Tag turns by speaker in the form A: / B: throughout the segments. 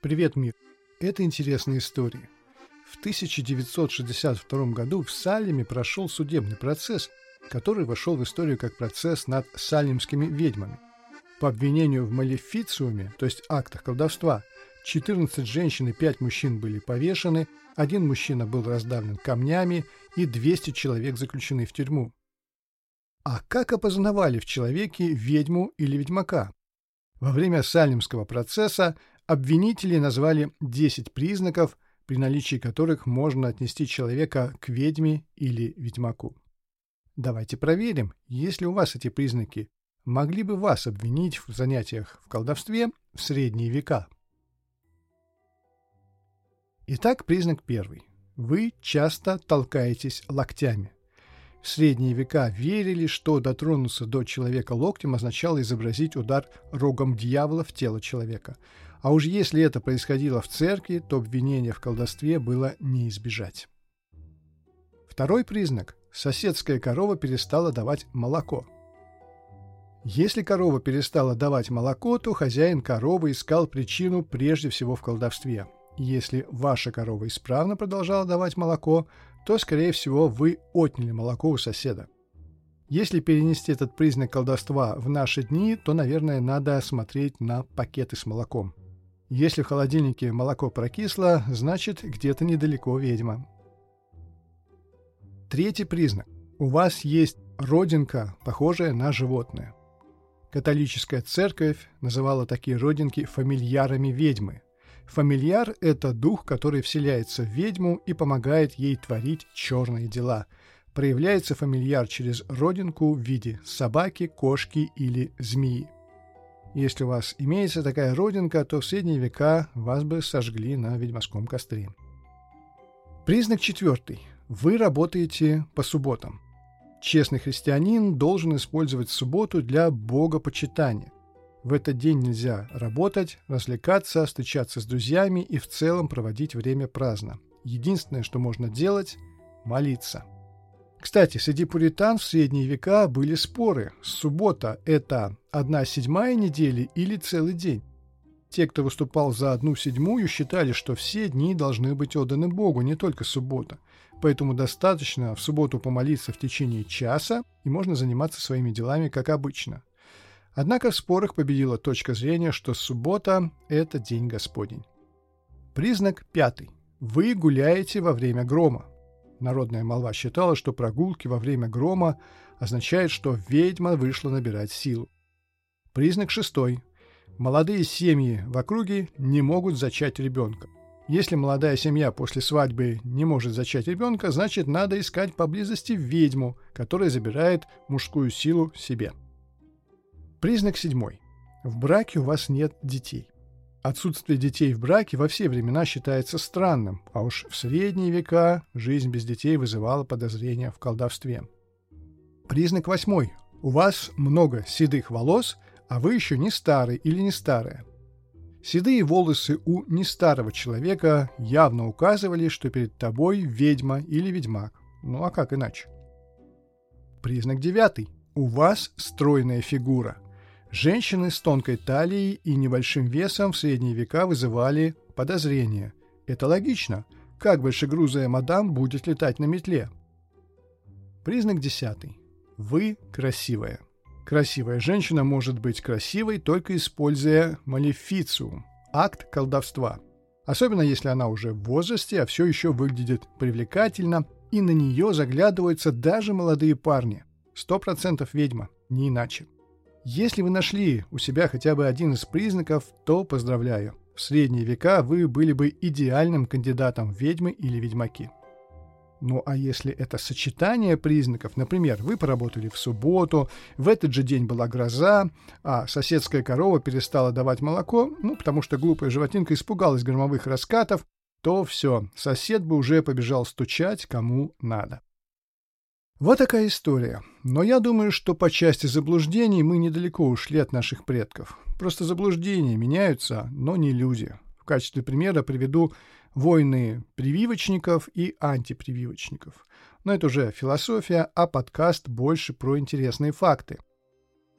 A: Привет, мир! Это интересная история. В 1962 году в Салеме прошел судебный процесс, который вошел в историю как процесс над салемскими ведьмами. По обвинению в малефициуме, то есть актах колдовства, 14 женщин и 5 мужчин были повешены, один мужчина был раздавлен камнями и 200 человек заключены в тюрьму. А как опознавали в человеке ведьму или ведьмака? Во время салемского процесса обвинители назвали 10 признаков, при наличии которых можно отнести человека к ведьме или ведьмаку. Давайте проверим, есть ли у вас эти признаки, могли бы вас обвинить в занятиях в колдовстве в средние века. Итак, признак первый. Вы часто толкаетесь локтями. В средние века верили, что дотронуться до человека локтем означало изобразить удар рогом дьявола в тело человека. А уж если это происходило в церкви, то обвинения в колдовстве было не избежать. Второй признак – соседская корова перестала давать молоко. Если корова перестала давать молоко, то хозяин коровы искал причину прежде всего в колдовстве. Если ваша корова исправно продолжала давать молоко, то, скорее всего, вы отняли молоко у соседа. Если перенести этот признак колдовства в наши дни, то, наверное, надо смотреть на пакеты с молоком. Если в холодильнике молоко прокисло, значит где-то недалеко ведьма. Третий признак. У вас есть родинка, похожая на животное. Католическая церковь называла такие родинки фамильярами ведьмы – Фамильяр – это дух, который вселяется в ведьму и помогает ей творить черные дела. Проявляется фамильяр через родинку в виде собаки, кошки или змеи. Если у вас имеется такая родинка, то в средние века вас бы сожгли на ведьмовском костре. Признак четвертый. Вы работаете по субботам. Честный христианин должен использовать субботу для богопочитания. В этот день нельзя работать, развлекаться, встречаться с друзьями и в целом проводить время праздно. Единственное, что можно делать – молиться. Кстати, среди пуритан в средние века были споры. Суббота – это одна седьмая недели или целый день. Те, кто выступал за одну седьмую, считали, что все дни должны быть отданы Богу, не только суббота. Поэтому достаточно в субботу помолиться в течение часа, и можно заниматься своими делами, как обычно. Однако в спорах победила точка зрения, что суббота – это день Господень. Признак пятый. Вы гуляете во время грома. Народная молва считала, что прогулки во время грома означают, что ведьма вышла набирать силу. Признак шестой. Молодые семьи в округе не могут зачать ребенка. Если молодая семья после свадьбы не может зачать ребенка, значит надо искать поблизости ведьму, которая забирает мужскую силу себе. Признак седьмой. В браке у вас нет детей. Отсутствие детей в браке во все времена считается странным, а уж в средние века жизнь без детей вызывала подозрения в колдовстве. Признак восьмой. У вас много седых волос, а вы еще не старый или не старая. Седые волосы у нестарого человека явно указывали, что перед тобой ведьма или ведьмак. Ну а как иначе? Признак девятый. У вас стройная фигура – Женщины с тонкой талией и небольшим весом в средние века вызывали подозрения. Это логично. Как большегрузая мадам будет летать на метле? Признак десятый. Вы красивая. Красивая женщина может быть красивой, только используя малефициум – акт колдовства. Особенно если она уже в возрасте, а все еще выглядит привлекательно, и на нее заглядываются даже молодые парни. Сто процентов ведьма, не иначе. Если вы нашли у себя хотя бы один из признаков, то поздравляю. В средние века вы были бы идеальным кандидатом ведьмы или ведьмаки. Ну а если это сочетание признаков, например, вы поработали в субботу, в этот же день была гроза, а соседская корова перестала давать молоко, ну потому что глупая животинка испугалась громовых раскатов, то все, сосед бы уже побежал стучать кому надо. Вот такая история. Но я думаю, что по части заблуждений мы недалеко ушли от наших предков. Просто заблуждения меняются, но не люди. В качестве примера приведу войны прививочников и антипрививочников. Но это уже философия, а подкаст больше про интересные факты.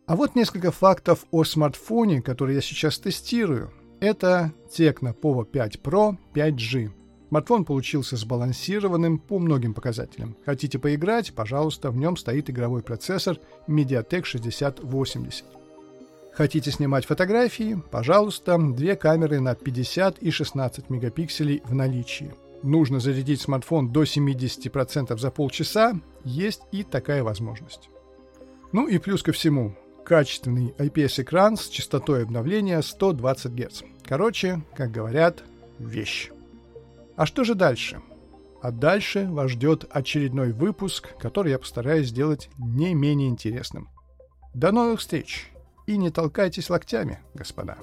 A: А вот несколько фактов о смартфоне, который я сейчас тестирую. Это Tecno Povo 5 Pro 5G. Смартфон получился сбалансированным по многим показателям. Хотите поиграть? Пожалуйста, в нем стоит игровой процессор MediaTek 6080. Хотите снимать фотографии? Пожалуйста, две камеры на 50 и 16 мегапикселей в наличии. Нужно зарядить смартфон до 70% за полчаса, есть и такая возможность. Ну и плюс ко всему, качественный IPS-экран с частотой обновления 120 Гц. Короче, как говорят, вещь. А что же дальше? А дальше вас ждет очередной выпуск, который я постараюсь сделать не менее интересным. До новых встреч! И не толкайтесь локтями, господа.